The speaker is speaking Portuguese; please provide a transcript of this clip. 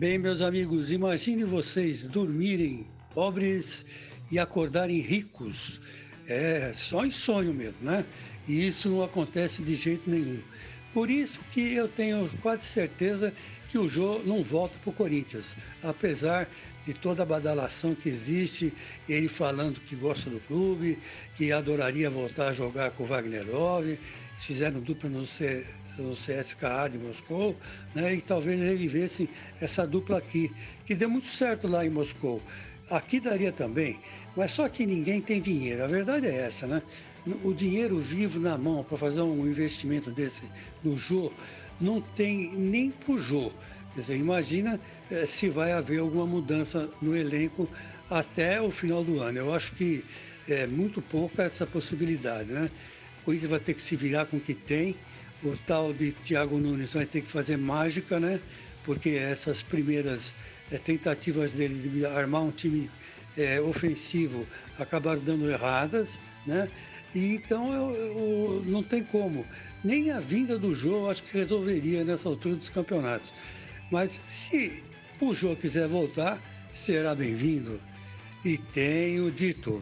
Bem, meus amigos, imagine vocês dormirem pobres e acordarem ricos. É só em sonho mesmo, né? E isso não acontece de jeito nenhum. Por isso que eu tenho quase certeza que o Jô não volta para o Corinthians, apesar de toda a badalação que existe, ele falando que gosta do clube, que adoraria voltar a jogar com o Wagner Love, fizeram dupla no, C, no CSKA de Moscou, né, e talvez revivessem essa dupla aqui, que deu muito certo lá em Moscou. Aqui daria também, mas só que ninguém tem dinheiro. A verdade é essa, né? O dinheiro vivo na mão para fazer um investimento desse no Jô não tem nem para o Jô. Quer dizer, imagina eh, se vai haver alguma mudança no elenco até o final do ano. Eu acho que é muito pouca essa possibilidade, né? O Corinthians vai ter que se virar com o que tem. O tal de Thiago Nunes vai ter que fazer mágica, né? Porque essas primeiras é, tentativas dele de armar um time é, ofensivo acabaram dando erradas, né? Então eu, eu, não tem como. Nem a vinda do jogo acho que resolveria nessa altura dos campeonatos. Mas se o jogo quiser voltar, será bem-vindo. E tenho dito.